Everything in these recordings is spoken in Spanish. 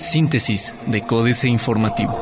Síntesis de Códice Informativo.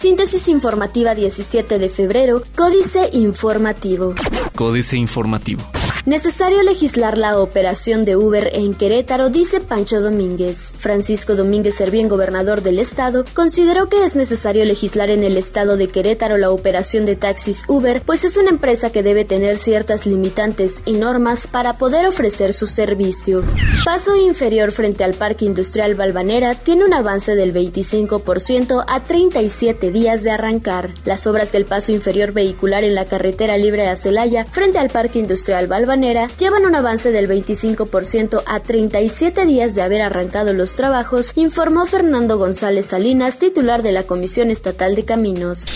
Síntesis informativa 17 de febrero, Códice Informativo. Códice Informativo. Necesario legislar la operación de Uber en Querétaro, dice Pancho Domínguez. Francisco Domínguez Servién, gobernador del estado, consideró que es necesario legislar en el estado de Querétaro la operación de taxis Uber, pues es una empresa que debe tener ciertas limitantes y normas para poder ofrecer su servicio. Paso inferior frente al Parque Industrial Balvanera tiene un avance del 25% a 37 días de arrancar. Las obras del paso inferior vehicular en la carretera libre a Celaya frente al Parque Industrial Balvanera llevan un avance del 25% a 37 días de haber arrancado los trabajos, informó Fernando González Salinas, titular de la Comisión Estatal de Caminos.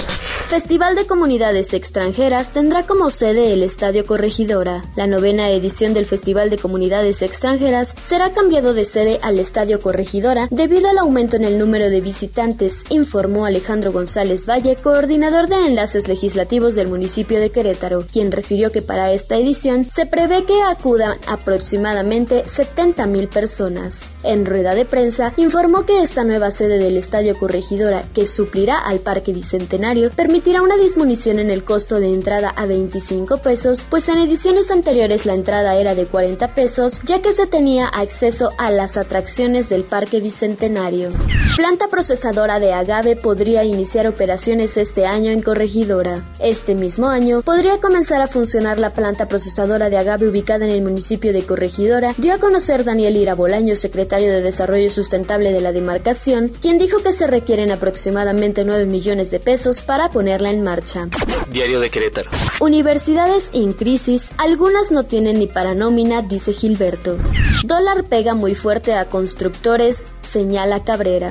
Festival de Comunidades Extranjeras tendrá como sede el Estadio Corregidora. La novena edición del Festival de Comunidades Extranjeras será cambiado de sede al Estadio Corregidora debido al aumento en el número de visitantes, informó Alejandro González Valle, coordinador de enlaces legislativos del municipio de Querétaro, quien refirió que para esta edición se prevé que acudan aproximadamente 70 mil personas. En rueda de prensa, informó que esta nueva sede del Estadio Corregidora, que suplirá al Parque Bicentenario, permitirá una disminución en el costo de entrada a 25 pesos, pues en ediciones anteriores la entrada era de 40 pesos, ya que se tenía acceso a las atracciones del Parque Bicentenario. Planta procesadora de agave podría iniciar operaciones este año en Corregidora. Este mismo año podría comenzar a funcionar la planta procesadora de agave ubicada en el municipio de Corregidora, dio a conocer Daniel Ira Bolaño, secretario de Desarrollo Sustentable de la demarcación, quien dijo que se requieren aproximadamente 9 millones de pesos para ponerla en marcha. Diario de Querétaro. Universidades en crisis, algunas no tienen ni para nómina, dice Gilberto. Dólar pega muy fuerte a constructores, señala Cabrera.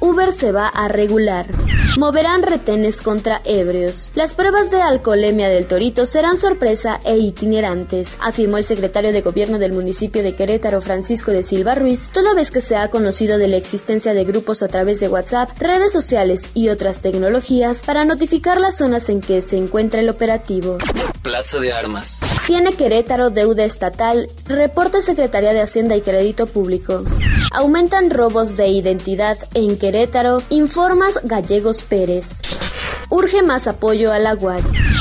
Uber se va a regular. Moverán retenes contra ebrios. Las pruebas de alcoholemia del Torito serán sorpresa e itinerantes, afirmó el secretario de gobierno del municipio de Querétaro, Francisco de Silva Ruiz, toda vez que se ha conocido de la existencia de grupos a través de WhatsApp, redes sociales y otras tecnologías para notificar las zonas en que se encuentra el operativo. Plaza de Armas. Tiene Querétaro deuda estatal, reporta Secretaría de Hacienda y Crédito Público. Aumentan robos de identidad en Querétaro, informas Gallegos Pérez. Urge más apoyo al agua.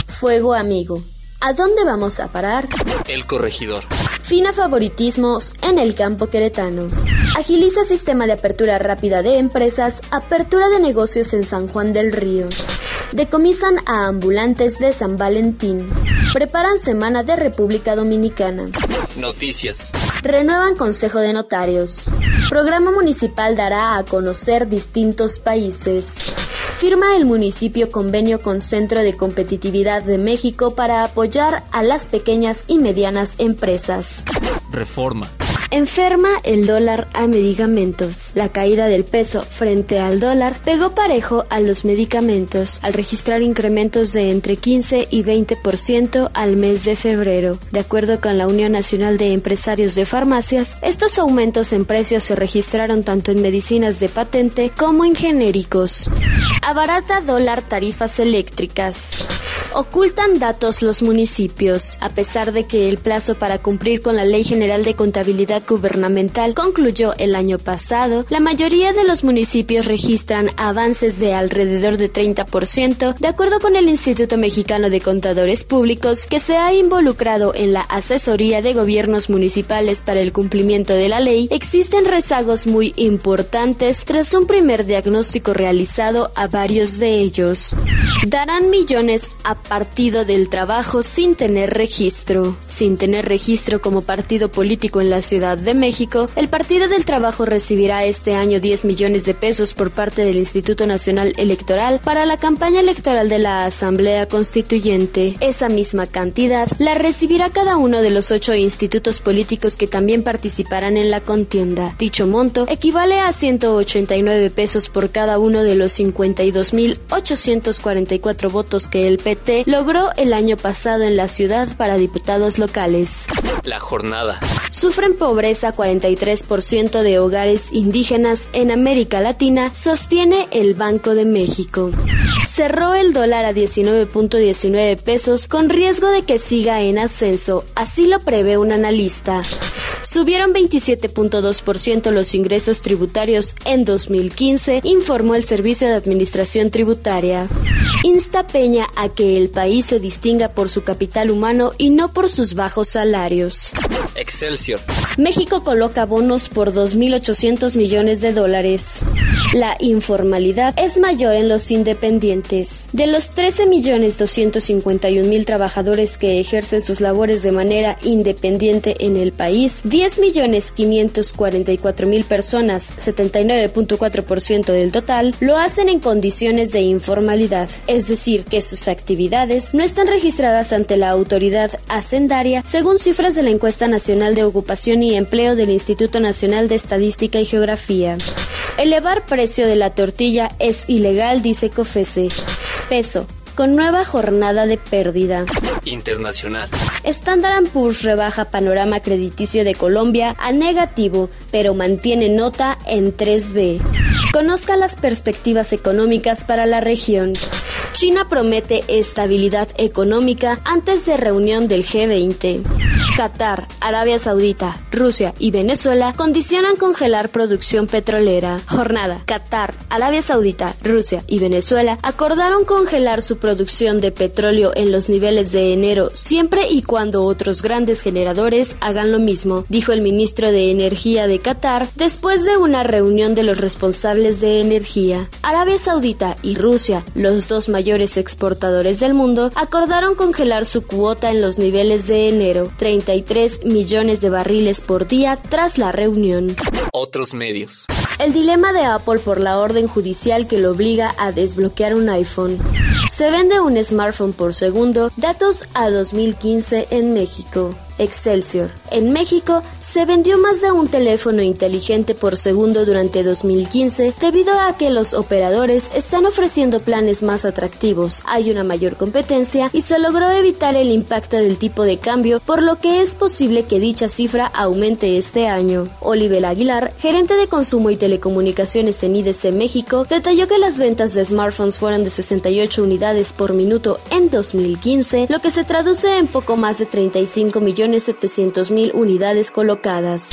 Fuego amigo. ¿A dónde vamos a parar? El corregidor. Fina favoritismos en el campo queretano. Agiliza sistema de apertura rápida de empresas, apertura de negocios en San Juan del Río. Decomisan a ambulantes de San Valentín. Preparan Semana de República Dominicana. Noticias. Renuevan Consejo de Notarios. Programa municipal dará a conocer distintos países. Firma el municipio convenio con Centro de Competitividad de México para apoyar a las pequeñas y medianas empresas. Reforma. Enferma el dólar a medicamentos. La caída del peso frente al dólar pegó parejo a los medicamentos al registrar incrementos de entre 15 y 20% al mes de febrero. De acuerdo con la Unión Nacional de Empresarios de Farmacias, estos aumentos en precios se registraron tanto en medicinas de patente como en genéricos. Abarata dólar tarifas eléctricas. Ocultan datos los municipios, a pesar de que el plazo para cumplir con la Ley General de Contabilidad Gubernamental concluyó el año pasado, la mayoría de los municipios registran avances de alrededor de 30%, de acuerdo con el Instituto Mexicano de Contadores Públicos, que se ha involucrado en la asesoría de gobiernos municipales para el cumplimiento de la ley. Existen rezagos muy importantes tras un primer diagnóstico realizado a varios de ellos. Darán millones a Partido del Trabajo sin tener registro. Sin tener registro como partido político en la Ciudad de México, el Partido del Trabajo recibirá este año 10 millones de pesos por parte del Instituto Nacional Electoral para la campaña electoral de la Asamblea Constituyente. Esa misma cantidad la recibirá cada uno de los ocho institutos políticos que también participarán en la contienda. Dicho monto equivale a 189 pesos por cada uno de los 52.844 votos que el PT logró el año pasado en la ciudad para diputados locales. La jornada. Sufren pobreza 43% de hogares indígenas en América Latina, sostiene el Banco de México. cerró el dólar a 19.19 pesos con riesgo de que siga en ascenso, así lo prevé un analista. Subieron 27.2% los ingresos tributarios en 2015, informó el Servicio de Administración Tributaria. Insta Peña a que el país se distinga por su capital humano y no por sus bajos salarios. Excelsior. México coloca bonos por 2.800 millones de dólares. La informalidad es mayor en los independientes. De los 13.251.000 trabajadores que ejercen sus labores de manera independiente en el país, 10.544.000 personas, 79.4% del total, lo hacen en condiciones de informalidad, es decir, que sus actividades no están registradas ante la autoridad hacendaria según cifras de la encuesta nacional de ocupación y empleo del Instituto Nacional de Estadística y Geografía. Elevar precio de la tortilla es ilegal, dice Cofese. Peso con nueva jornada de pérdida. Internacional. Standard Poor's rebaja panorama crediticio de Colombia a negativo, pero mantiene nota en 3B. Conozca las perspectivas económicas para la región. China promete estabilidad económica antes de reunión del G20. Qatar, Arabia Saudita, Rusia y Venezuela condicionan congelar producción petrolera. Jornada. Qatar, Arabia Saudita, Rusia y Venezuela acordaron congelar su producción de petróleo en los niveles de enero siempre y cuando otros grandes generadores hagan lo mismo, dijo el ministro de Energía de Qatar después de una reunión de los responsables de energía. Arabia Saudita y Rusia, los dos mayores exportadores del mundo, acordaron congelar su cuota en los niveles de enero, 33 millones de barriles por día tras la reunión. Otros medios. El dilema de Apple por la orden judicial que lo obliga a desbloquear un iPhone. Se vende un smartphone por segundo, datos a 2015 en México. Excelsior. En México se vendió más de un teléfono inteligente por segundo durante 2015 debido a que los operadores están ofreciendo planes más atractivos, hay una mayor competencia y se logró evitar el impacto del tipo de cambio, por lo que es posible que dicha cifra aumente este año. Oliver Aguilar, gerente de consumo y telecomunicaciones en IDC México, detalló que las ventas de smartphones fueron de 68 unidades por minuto en 2015, lo que se traduce en poco más de 35 millones 700.000 unidades colocadas.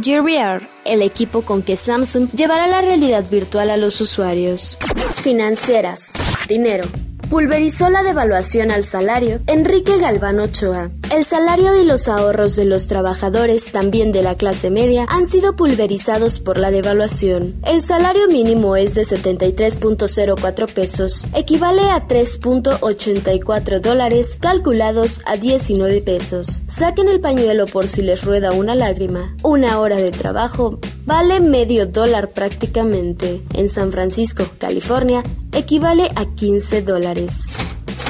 GearVR, el equipo con que Samsung llevará la realidad virtual a los usuarios. Financieras. Dinero pulverizó la devaluación al salario Enrique Galván Ochoa. El salario y los ahorros de los trabajadores, también de la clase media, han sido pulverizados por la devaluación. El salario mínimo es de 73.04 pesos, equivale a 3.84 dólares calculados a 19 pesos. Saquen el pañuelo por si les rueda una lágrima. Una hora de trabajo vale medio dólar prácticamente. En San Francisco, California, equivale a 15 dólares.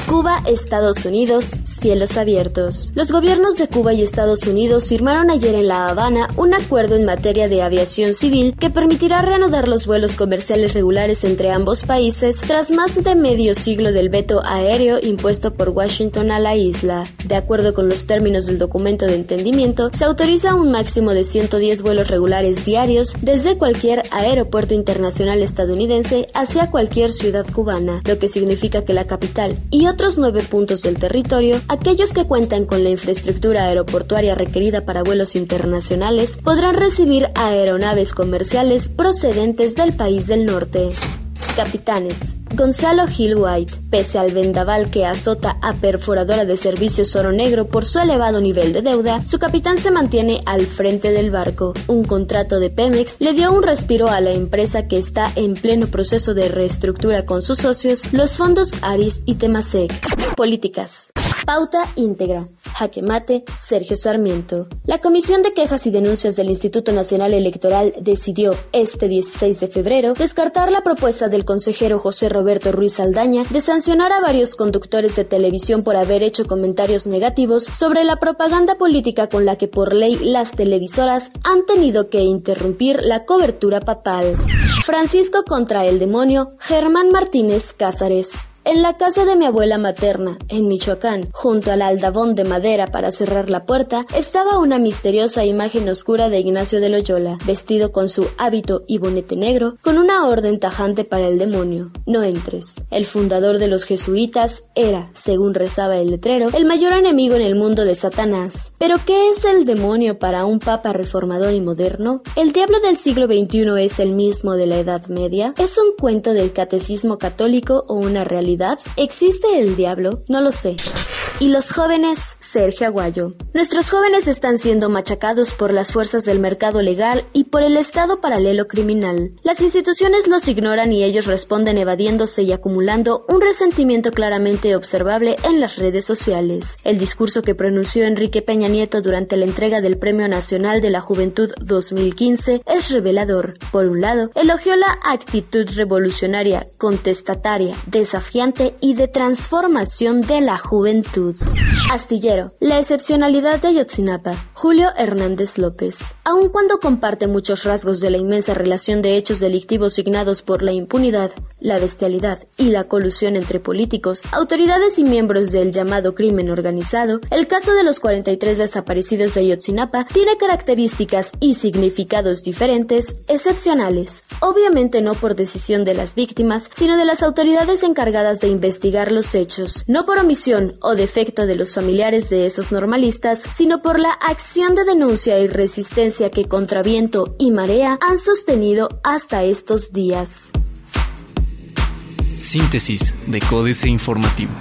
Cuba, Estados Unidos, cielos abiertos. Los gobiernos de Cuba y Estados Unidos firmaron ayer en La Habana un acuerdo en materia de aviación civil que permitirá reanudar los vuelos comerciales regulares entre ambos países tras más de medio siglo del veto aéreo impuesto por Washington a la isla. De acuerdo con los términos del documento de entendimiento, se autoriza un máximo de 110 vuelos regulares diarios desde cualquier aeropuerto internacional estadounidense hacia cualquier ciudad cubana, lo que significa que la capital y otros otros nueve puntos del territorio, aquellos que cuentan con la infraestructura aeroportuaria requerida para vuelos internacionales podrán recibir aeronaves comerciales procedentes del país del norte. Capitanes. Gonzalo Gil White, pese al vendaval que azota a Perforadora de Servicios Oro Negro por su elevado nivel de deuda, su capitán se mantiene al frente del barco. Un contrato de Pemex le dio un respiro a la empresa que está en pleno proceso de reestructura con sus socios, los fondos Aris y Temasek. Políticas. Pauta íntegra. Jaque mate, Sergio Sarmiento. La Comisión de Quejas y Denuncias del Instituto Nacional Electoral decidió este 16 de febrero descartar la propuesta del consejero José Roberto Ruiz Aldaña de sancionar a varios conductores de televisión por haber hecho comentarios negativos sobre la propaganda política con la que por ley las televisoras han tenido que interrumpir la cobertura papal. Francisco contra el demonio, Germán Martínez Cázares. En la casa de mi abuela materna, en Michoacán, junto al aldabón de madera para cerrar la puerta, estaba una misteriosa imagen oscura de Ignacio de Loyola, vestido con su hábito y bonete negro, con una orden tajante para el demonio. No entres. El fundador de los jesuitas era, según rezaba el letrero, el mayor enemigo en el mundo de Satanás. Pero ¿qué es el demonio para un papa reformador y moderno? ¿El diablo del siglo XXI es el mismo de la Edad Media? ¿Es un cuento del catecismo católico o una realidad? ¿Existe el diablo? No lo sé. Y los jóvenes, Sergio Aguayo. Nuestros jóvenes están siendo machacados por las fuerzas del mercado legal y por el Estado paralelo criminal. Las instituciones los ignoran y ellos responden evadiéndose y acumulando un resentimiento claramente observable en las redes sociales. El discurso que pronunció Enrique Peña Nieto durante la entrega del Premio Nacional de la Juventud 2015 es revelador. Por un lado, elogió la actitud revolucionaria, contestataria, desafiante y de transformación de la juventud. Astillero. La excepcionalidad de Ayotzinapa. Julio Hernández López. Aun cuando comparte muchos rasgos de la inmensa relación de hechos delictivos signados por la impunidad, la bestialidad y la colusión entre políticos, autoridades y miembros del llamado crimen organizado, el caso de los 43 desaparecidos de Ayotzinapa tiene características y significados diferentes, excepcionales. Obviamente no por decisión de las víctimas, sino de las autoridades encargadas de investigar los hechos, no por omisión o defensa de los familiares de esos normalistas, sino por la acción de denuncia y resistencia que contra viento y marea han sostenido hasta estos días. Síntesis de Códice Informativo.